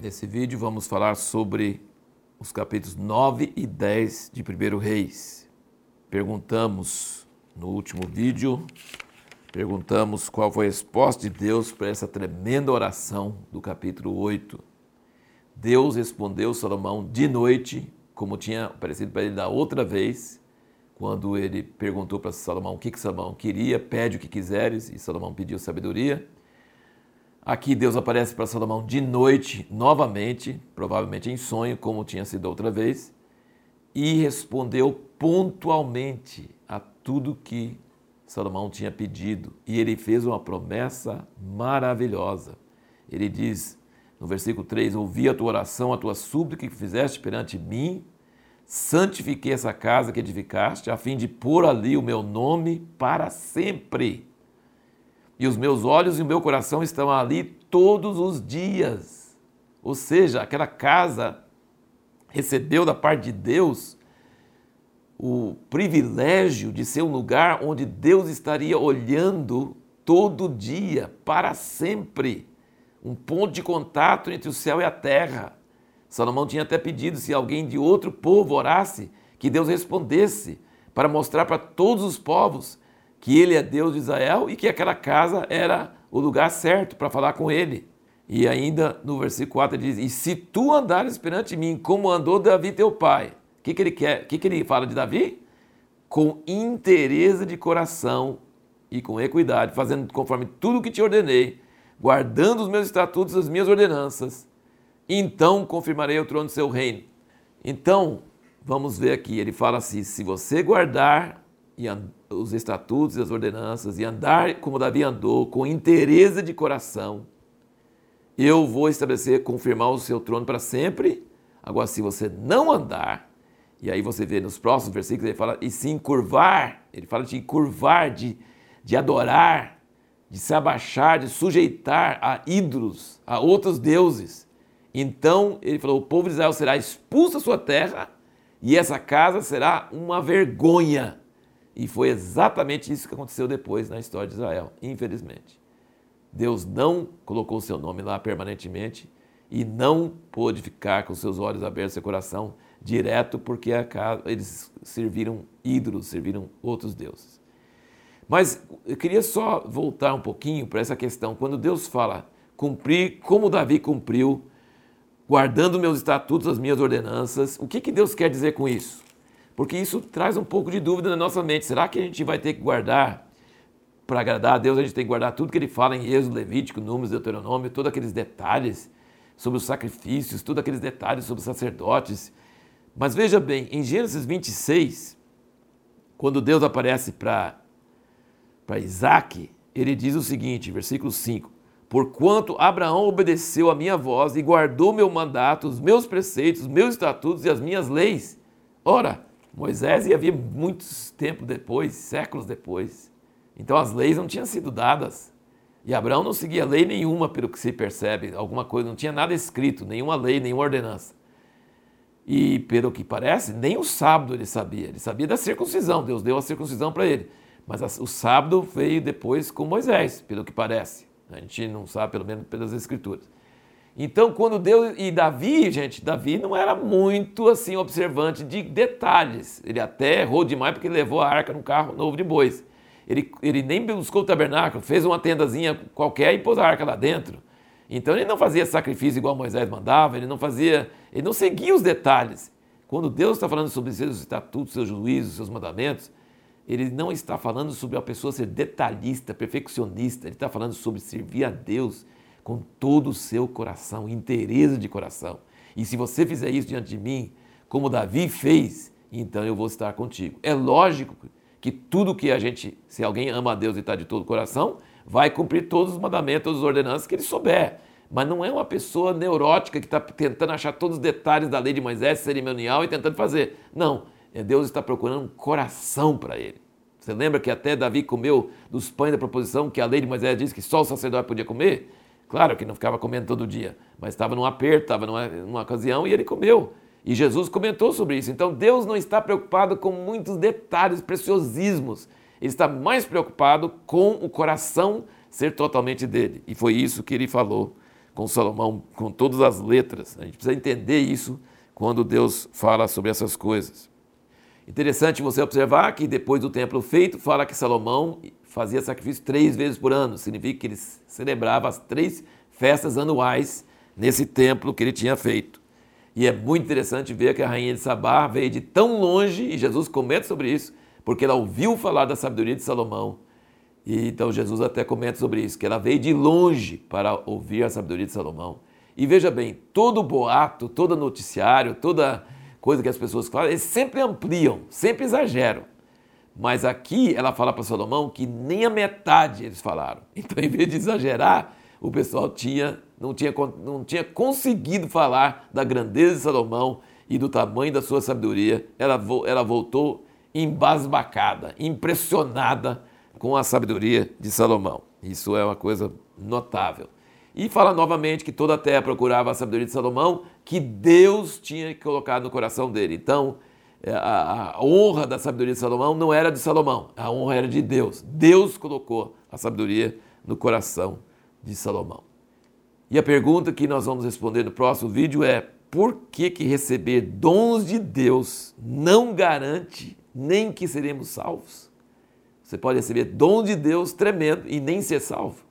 Nesse vídeo vamos falar sobre os capítulos 9 e 10 de 1 Reis. Perguntamos no último vídeo, perguntamos qual foi a resposta de Deus para essa tremenda oração do capítulo 8. Deus respondeu Salomão de noite, como tinha aparecido para ele da outra vez, quando ele perguntou para Salomão o que, que Salomão queria, pede o que quiseres, e Salomão pediu sabedoria. Aqui Deus aparece para Salomão de noite, novamente, provavelmente em sonho, como tinha sido outra vez, e respondeu pontualmente a tudo que Salomão tinha pedido. E ele fez uma promessa maravilhosa. Ele diz no versículo 3: Ouvi a tua oração, a tua súplica que fizeste perante mim, santifiquei essa casa que edificaste, a fim de pôr ali o meu nome para sempre e os meus olhos e o meu coração estão ali todos os dias. Ou seja, aquela casa recebeu da parte de Deus o privilégio de ser um lugar onde Deus estaria olhando todo dia, para sempre. Um ponto de contato entre o céu e a terra. Salomão tinha até pedido se alguém de outro povo orasse, que Deus respondesse, para mostrar para todos os povos que ele é Deus de Israel e que aquela casa era o lugar certo para falar com ele. E ainda no versículo 4 ele diz: E se tu andares perante mim, como andou Davi teu pai. O que, que ele quer? O que, que ele fala de Davi? Com interesse de coração e com equidade, fazendo conforme tudo que te ordenei, guardando os meus estatutos as minhas ordenanças, então confirmarei o trono do seu reino. Então, vamos ver aqui, ele fala assim: se você guardar e os estatutos e as ordenanças e andar como Davi andou, com interesse de coração, eu vou estabelecer, confirmar o seu trono para sempre. Agora, se você não andar, e aí você vê nos próximos versículos, ele fala, e se encurvar, ele fala de curvar, de, de adorar, de se abaixar, de sujeitar a ídolos, a outros deuses. Então, ele falou, o povo de Israel será expulso da sua terra, e essa casa será uma vergonha e foi exatamente isso que aconteceu depois na história de Israel, infelizmente. Deus não colocou o seu nome lá permanentemente e não pôde ficar com seus olhos abertos, seu coração direto, porque eles serviram ídolos, serviram outros deuses. Mas eu queria só voltar um pouquinho para essa questão. Quando Deus fala cumprir como Davi cumpriu, guardando meus estatutos, as minhas ordenanças, o que, que Deus quer dizer com isso? Porque isso traz um pouco de dúvida na nossa mente. Será que a gente vai ter que guardar, para agradar a Deus, a gente tem que guardar tudo que ele fala em Êxodo, Levítico, Números, Deuteronômio, todos aqueles detalhes sobre os sacrifícios, todos aqueles detalhes sobre os sacerdotes. Mas veja bem, em Gênesis 26, quando Deus aparece para Isaac, ele diz o seguinte, versículo 5: Porquanto Abraão obedeceu a minha voz e guardou meu mandato, os meus preceitos, os meus estatutos e as minhas leis. Ora, Moisés ia vir muitos tempos depois, séculos depois. Então as leis não tinham sido dadas. E Abraão não seguia lei nenhuma, pelo que se percebe, alguma coisa, não tinha nada escrito, nenhuma lei, nenhuma ordenança. E pelo que parece, nem o sábado ele sabia. Ele sabia da circuncisão, Deus deu a circuncisão para ele. Mas o sábado veio depois com Moisés, pelo que parece. A gente não sabe, pelo menos pelas escrituras. Então, quando Deus. E Davi, gente, Davi não era muito assim observante de detalhes. Ele até errou demais porque levou a arca num carro novo de bois. Ele, ele nem buscou o tabernáculo, fez uma tendazinha qualquer e pôs a arca lá dentro. Então ele não fazia sacrifício igual Moisés mandava, ele não fazia, ele não seguia os detalhes. Quando Deus está falando sobre seus estatutos, seus juízos, seus mandamentos, ele não está falando sobre a pessoa ser detalhista, perfeccionista, ele está falando sobre servir a Deus com todo o seu coração, interesse de coração. E se você fizer isso diante de mim, como Davi fez, então eu vou estar contigo. É lógico que tudo que a gente, se alguém ama a Deus e está de todo o coração, vai cumprir todos os mandamentos, todas as ordenanças que ele souber. Mas não é uma pessoa neurótica que está tentando achar todos os detalhes da lei de Moisés cerimonial e tentando fazer. Não, é Deus está procurando um coração para ele. Você lembra que até Davi comeu dos pães da proposição que a lei de Moisés diz que só o sacerdote podia comer? Claro que não ficava comendo todo dia, mas estava num aperto, estava numa, numa ocasião e ele comeu. E Jesus comentou sobre isso. Então Deus não está preocupado com muitos detalhes, preciosismos. Ele está mais preocupado com o coração ser totalmente dele. E foi isso que ele falou com Salomão, com todas as letras. A gente precisa entender isso quando Deus fala sobre essas coisas. Interessante você observar que depois do templo feito, fala que Salomão fazia sacrifício três vezes por ano. Significa que ele celebrava as três festas anuais nesse templo que ele tinha feito. E é muito interessante ver que a rainha de Sabá veio de tão longe, e Jesus comenta sobre isso, porque ela ouviu falar da sabedoria de Salomão. E então Jesus até comenta sobre isso, que ela veio de longe para ouvir a sabedoria de Salomão. E veja bem, todo boato, todo noticiário, toda coisa que as pessoas falam, eles sempre ampliam, sempre exageram. Mas aqui ela fala para Salomão que nem a metade eles falaram. Então, em vez de exagerar, o pessoal tinha, não, tinha, não tinha conseguido falar da grandeza de Salomão e do tamanho da sua sabedoria. Ela, ela voltou embasbacada, impressionada com a sabedoria de Salomão. Isso é uma coisa notável. E fala novamente que toda a terra procurava a sabedoria de Salomão, que Deus tinha colocado no coração dele. Então, é, a, a, honra da sabedoria de Salomão não era de Salomão, a honra era de Deus. Deus colocou a sabedoria no coração de Salomão. E a pergunta que nós vamos responder no próximo vídeo é: por que, que receber dons de Deus não garante nem que seremos salvos? Você pode receber dom de Deus tremendo e nem ser salvo.